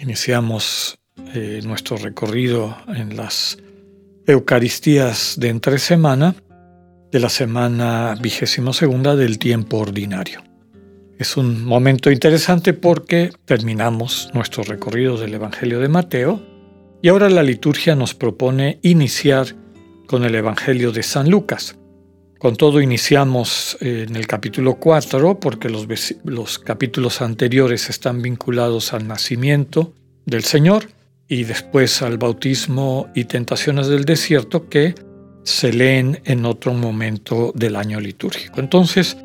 iniciamos eh, nuestro recorrido en las Eucaristías de entre semana de la semana vigésimo segunda del tiempo ordinario. Es un momento interesante porque terminamos nuestro recorrido del Evangelio de Mateo y ahora la liturgia nos propone iniciar con el Evangelio de San Lucas. Con todo iniciamos en el capítulo 4 porque los, los, capítulos anteriores están vinculados al nacimiento del Señor y después al bautismo y tentaciones del desierto que se leen en otro momento del año litúrgico. Entonces,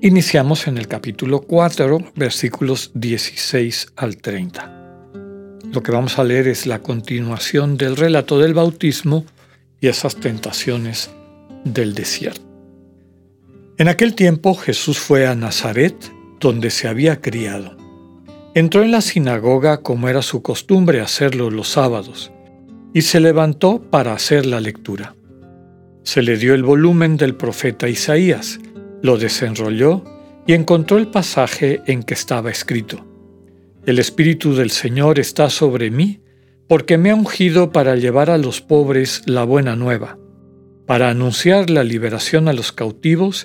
iniciamos en el capítulo 4, versículos 16 al 30. Lo que vamos a leer es la continuación del relato del bautismo y esas tentaciones del desierto. En aquel tiempo Jesús fue a Nazaret, donde se había criado. Entró en la sinagoga como era su costumbre hacerlo los sábados, y se levantó para hacer la lectura. Se le dio el volumen del profeta Isaías, lo desenrolló y encontró el pasaje en que estaba escrito. El Espíritu del Señor está sobre mí, porque me ha ungido para llevar a los pobres la buena nueva, para anunciar la liberación a los cautivos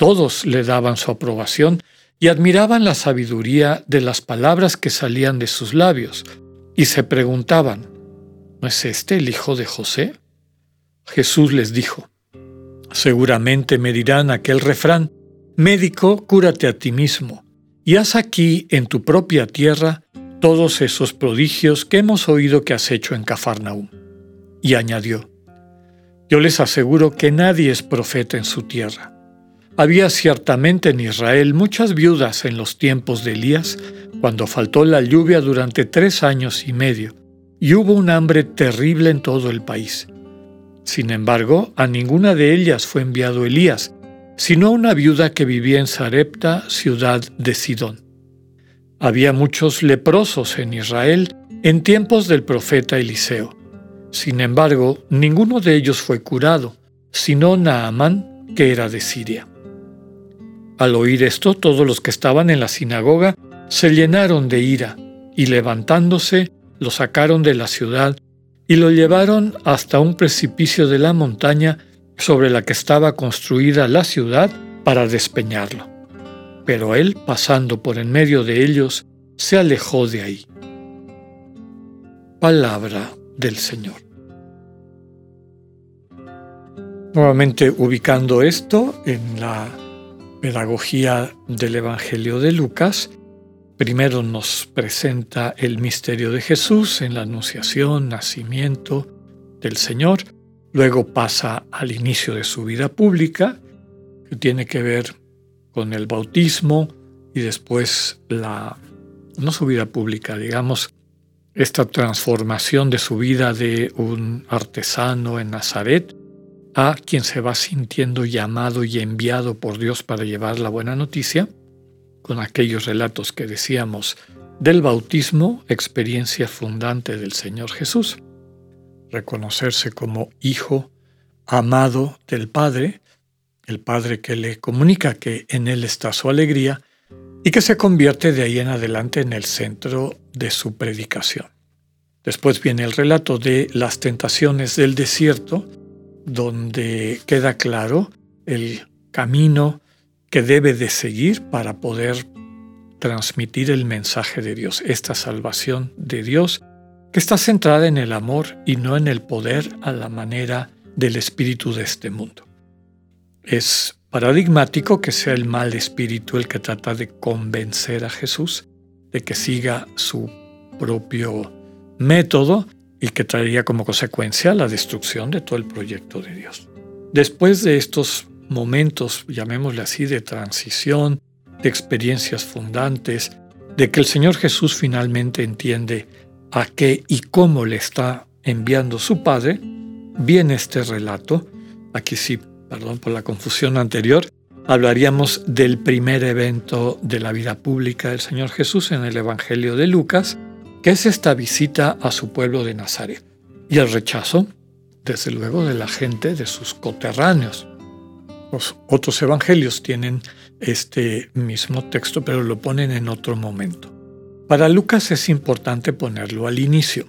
Todos le daban su aprobación y admiraban la sabiduría de las palabras que salían de sus labios, y se preguntaban, ¿no es este el hijo de José? Jesús les dijo, seguramente me dirán aquel refrán, médico, cúrate a ti mismo, y haz aquí en tu propia tierra todos esos prodigios que hemos oído que has hecho en Cafarnaúm y añadió, Yo les aseguro que nadie es profeta en su tierra. Había ciertamente en Israel muchas viudas en los tiempos de Elías, cuando faltó la lluvia durante tres años y medio, y hubo un hambre terrible en todo el país. Sin embargo, a ninguna de ellas fue enviado Elías, sino a una viuda que vivía en Sarepta, ciudad de Sidón. Había muchos leprosos en Israel en tiempos del profeta Eliseo sin embargo, ninguno de ellos fue curado, sino Naamán, que era de Siria. Al oír esto, todos los que estaban en la sinagoga se llenaron de ira, y levantándose, lo sacaron de la ciudad y lo llevaron hasta un precipicio de la montaña sobre la que estaba construida la ciudad para despeñarlo. Pero él, pasando por en medio de ellos, se alejó de ahí. Palabra del Señor. Nuevamente ubicando esto en la pedagogía del Evangelio de Lucas, primero nos presenta el misterio de Jesús en la anunciación, nacimiento del Señor, luego pasa al inicio de su vida pública, que tiene que ver con el bautismo y después la, no su vida pública, digamos, esta transformación de su vida de un artesano en Nazaret a quien se va sintiendo llamado y enviado por Dios para llevar la buena noticia, con aquellos relatos que decíamos del bautismo, experiencia fundante del Señor Jesús. Reconocerse como hijo amado del Padre, el Padre que le comunica que en Él está su alegría, y que se convierte de ahí en adelante en el centro de su predicación. Después viene el relato de las tentaciones del desierto, donde queda claro el camino que debe de seguir para poder transmitir el mensaje de Dios, esta salvación de Dios que está centrada en el amor y no en el poder a la manera del espíritu de este mundo. Es paradigmático que sea el mal espíritu el que trata de convencer a Jesús de que siga su propio método y que traería como consecuencia la destrucción de todo el proyecto de Dios. Después de estos momentos, llamémosle así, de transición, de experiencias fundantes, de que el Señor Jesús finalmente entiende a qué y cómo le está enviando su Padre, viene este relato, aquí sí, perdón por la confusión anterior, hablaríamos del primer evento de la vida pública del Señor Jesús en el Evangelio de Lucas, que es esta visita a su pueblo de Nazaret y el rechazo, desde luego, de la gente, de sus coterráneos. Los otros evangelios tienen este mismo texto, pero lo ponen en otro momento. Para Lucas es importante ponerlo al inicio.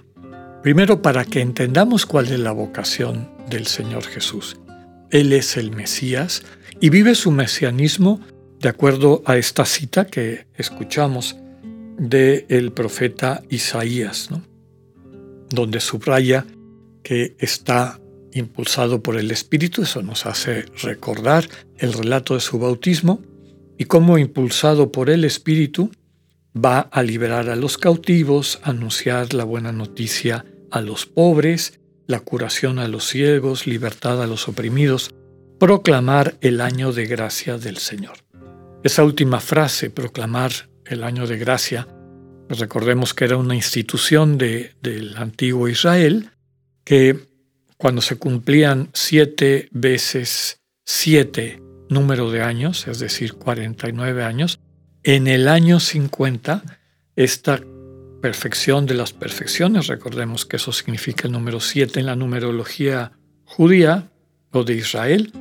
Primero para que entendamos cuál es la vocación del Señor Jesús. Él es el Mesías y vive su mesianismo de acuerdo a esta cita que escuchamos del el profeta Isaías, donde subraya que está impulsado por el Espíritu, eso nos hace recordar el relato de su bautismo, y cómo impulsado por el Espíritu va a liberar a los cautivos, anunciar la buena noticia a los pobres, la curación a los ciegos, libertad a los oprimidos, proclamar el año de gracia del Señor. Esa última frase, proclamar el año de gracia, recordemos que era una institución de, del antiguo Israel que cuando se cumplían siete veces siete número de años, es decir, 49 años, en el año 50, esta perfección de las perfecciones, recordemos que eso significa el número 7 en la numerología judía o de Israel,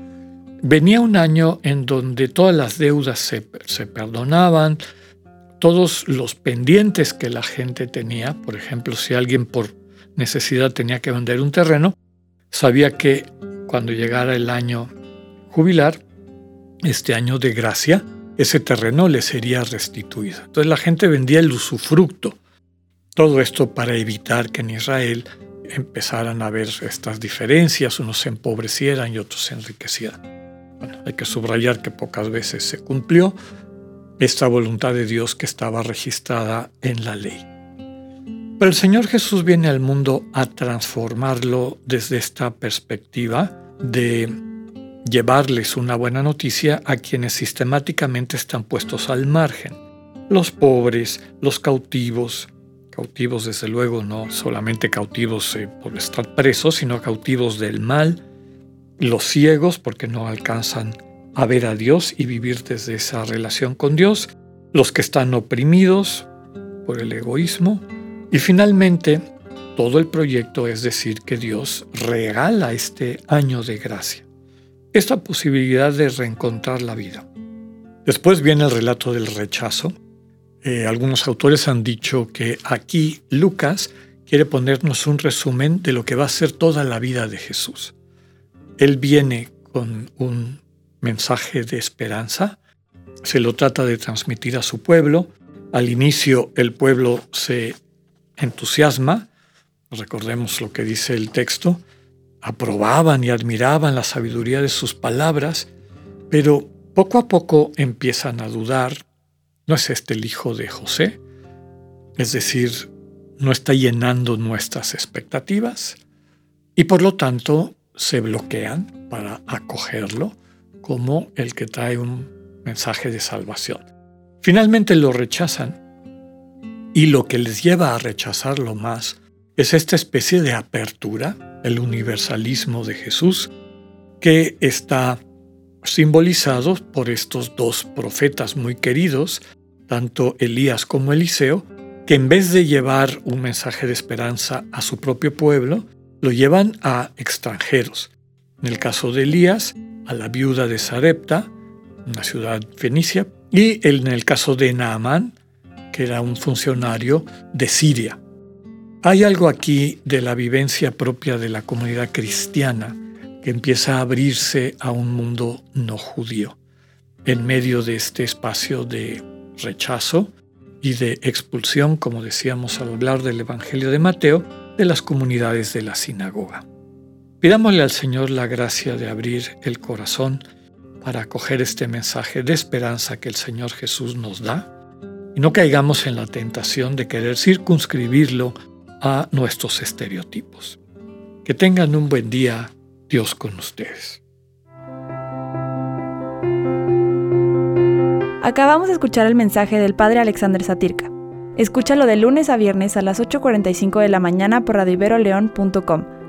venía un año en donde todas las deudas se, se perdonaban, todos los pendientes que la gente tenía, por ejemplo, si alguien por necesidad tenía que vender un terreno, sabía que cuando llegara el año jubilar, este año de gracia, ese terreno le sería restituido. Entonces la gente vendía el usufructo. Todo esto para evitar que en Israel empezaran a haber estas diferencias, unos se empobrecieran y otros se enriquecieran. Hay que subrayar que pocas veces se cumplió esta voluntad de Dios que estaba registrada en la ley. Pero el Señor Jesús viene al mundo a transformarlo desde esta perspectiva de llevarles una buena noticia a quienes sistemáticamente están puestos al margen. Los pobres, los cautivos, cautivos desde luego no solamente cautivos eh, por estar presos, sino cautivos del mal, los ciegos porque no alcanzan a ver a Dios y vivir desde esa relación con Dios, los que están oprimidos por el egoísmo y finalmente todo el proyecto es decir que Dios regala este año de gracia esta posibilidad de reencontrar la vida. Después viene el relato del rechazo. Eh, algunos autores han dicho que aquí Lucas quiere ponernos un resumen de lo que va a ser toda la vida de Jesús. Él viene con un mensaje de esperanza, se lo trata de transmitir a su pueblo. Al inicio el pueblo se entusiasma, recordemos lo que dice el texto, aprobaban y admiraban la sabiduría de sus palabras, pero poco a poco empiezan a dudar, ¿no es este el hijo de José? Es decir, no está llenando nuestras expectativas y por lo tanto se bloquean para acogerlo como el que trae un mensaje de salvación. Finalmente lo rechazan y lo que les lleva a rechazarlo más es esta especie de apertura el universalismo de Jesús, que está simbolizado por estos dos profetas muy queridos, tanto Elías como Eliseo, que en vez de llevar un mensaje de esperanza a su propio pueblo, lo llevan a extranjeros. En el caso de Elías, a la viuda de Sarepta, una ciudad fenicia, y en el caso de Naamán, que era un funcionario de Siria. Hay algo aquí de la vivencia propia de la comunidad cristiana que empieza a abrirse a un mundo no judío en medio de este espacio de rechazo y de expulsión, como decíamos al hablar del Evangelio de Mateo, de las comunidades de la sinagoga. Pidámosle al Señor la gracia de abrir el corazón para acoger este mensaje de esperanza que el Señor Jesús nos da y no caigamos en la tentación de querer circunscribirlo a nuestros estereotipos. Que tengan un buen día, Dios con ustedes. Acabamos de escuchar el mensaje del Padre Alexander Satirka. Escúchalo de lunes a viernes a las 8.45 de la mañana por radioiberoleón.com,